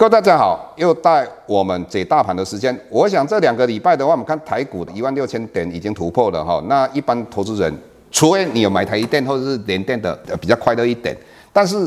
各位大家好，又到我们解大盘的时间。我想这两个礼拜的话，我们看台股的一万六千点已经突破了哈。那一般投资人，除非你有买台积电或者是联电的，比较快乐一点。但是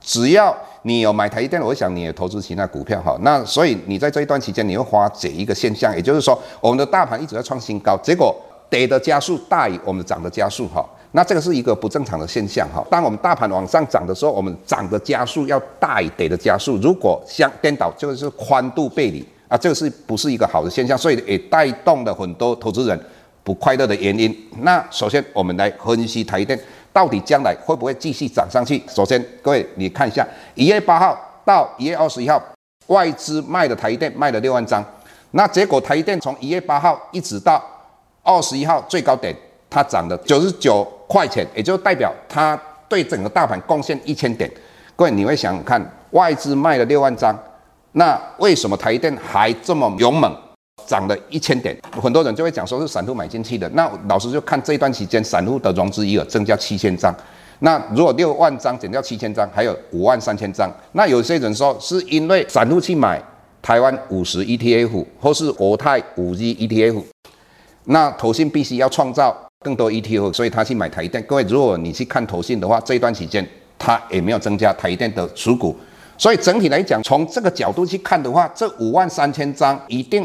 只要你有买台积电，我想你也投资其他股票哈。那所以你在这一段期间，你会发觉一个现象，也就是说，我们的大盘一直在创新高，结果跌的加速大于我们涨的加速哈。那这个是一个不正常的现象哈。当我们大盘往上涨的时候，我们涨的加速要大一点的加速。如果相颠倒，这个是宽度背离啊，这个是不是一个好的现象？所以也带动了很多投资人不快乐的原因。那首先我们来分析台电到底将来会不会继续涨上去？首先各位你看一下，一月八号到一月二十一号，外资卖的台电卖了六万张，那结果台电从一月八号一直到二十一号最高点。它涨了九十九块钱，也就代表它对整个大盘贡献一千点。各位，你会想看，外资卖了六万张，那为什么台电还这么勇猛，涨了一千点？很多人就会讲说是散户买进去的。那老师就看这一段期间，散户的融资余额增加七千张。那如果六万张减掉七千张，还有五万三千张。那有些人说是因为散户去买台湾五十 ETF 或是国泰五 G ETF，那投信必须要创造。更多 ETF，所以他去买台电。各位，如果你去看投信的话，这一段期间他也没有增加台电的持股，所以整体来讲，从这个角度去看的话，这五万三千张一定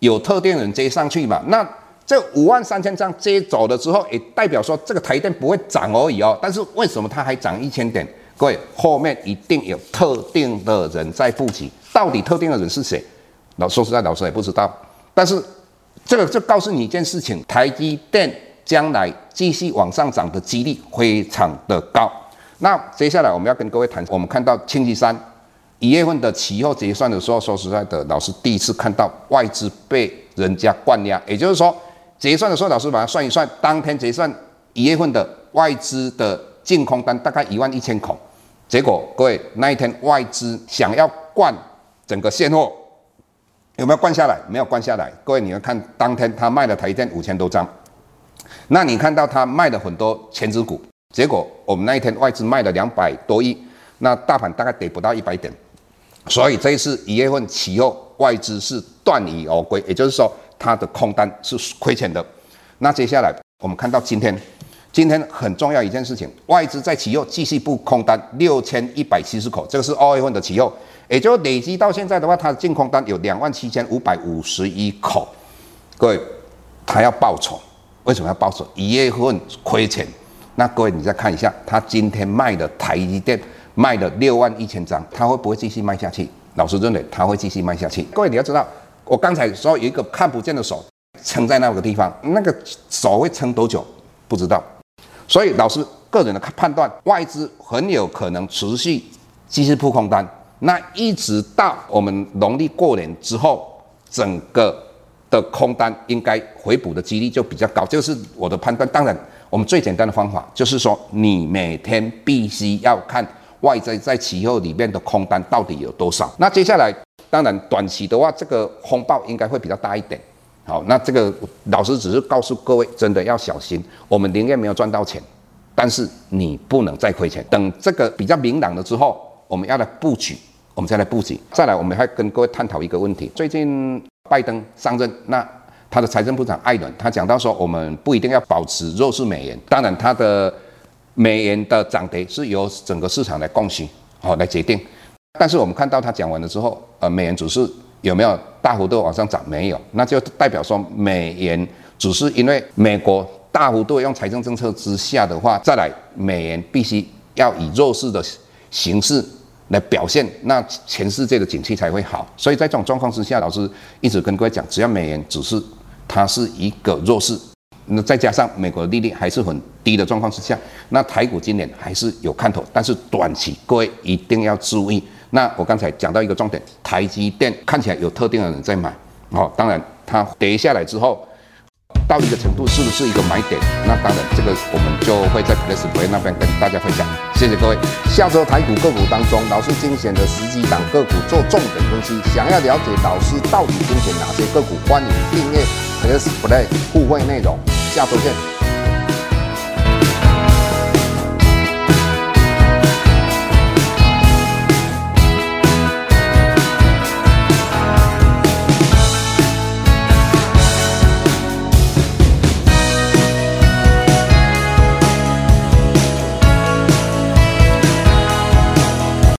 有特定人接上去嘛？那这五万三千张接走了之后，也代表说这个台电不会涨而已哦。但是为什么它还涨一千点？各位，后面一定有特定的人在布局，到底特定的人是谁？老说实在，老师也不知道。但是这个就告诉你一件事情：台积电。将来继续往上涨的几率非常的高。那接下来我们要跟各位谈，我们看到星期三一月份的期货结算的时候，说实在的，老师第一次看到外资被人家灌压，也就是说结算的时候，老师把它算一算，当天结算一月份的外资的净空单大概一万一千口，结果各位那一天外资想要灌整个现货，有没有灌下来？没有灌下来。各位你要看当天他卖了台电五千多张。那你看到他卖了很多权值股，结果我们那一天外资卖了两百多亿，那大盘大概跌不到一百点，所以这一次一月份期货外资是断以而归，也就是说它的空单是亏钱的。那接下来我们看到今天，今天很重要一件事情，外资在期货继续布空单六千一百七十口，这个是二月份的期货，也就累积到现在的话，它的净空单有两万七千五百五十一口，各位，他要报仇。为什么要报仇？一月份亏钱，那各位你再看一下，他今天卖的台积电卖了六万一千张，他会不会继续卖下去？老师认为他会继续卖下去。各位你要知道，我刚才说有一个看不见的手撑在那个地方，那个手会撑多久？不知道。所以老师个人的判断，外资很有可能持续继续铺空单，那一直到我们农历过年之后，整个。的空单应该回补的几率就比较高，这个是我的判断。当然，我们最简单的方法就是说，你每天必须要看外资在期货里面的空单到底有多少。那接下来，当然短期的话，这个风暴应该会比较大一点。好，那这个老师只是告诉各位，真的要小心。我们宁愿没有赚到钱，但是你不能再亏钱。等这个比较明朗了之后，我们要来布局，我们再来布局。再来，我们还跟各位探讨一个问题：最近。拜登上任，那他的财政部长艾伦，他讲到说，我们不一定要保持弱势美元，当然他的美元的涨跌是由整个市场来供需，好来决定。但是我们看到他讲完了之后，呃，美元指数有没有大幅度往上涨？没有，那就代表说美元只是因为美国大幅度用财政政策之下的话，再来美元必须要以弱势的形式。来表现，那全世界的景气才会好。所以在这种状况之下，老师一直跟各位讲，只要美元只是它是一个弱势，那再加上美国的利率还是很低的状况之下，那台股今年还是有看头。但是短期各位一定要注意。那我刚才讲到一个重点，台积电看起来有特定的人在买，哦，当然它跌下来之后。到一个程度是不是一个买点？那当然，这个我们就会在 Plus Play 那边跟大家分享。谢谢各位。下周台股个股当中，老师精选的十几档个股做重点分析。想要了解老师到底精选哪些个股，欢迎订阅 PressPlay 互惠内容。下周见。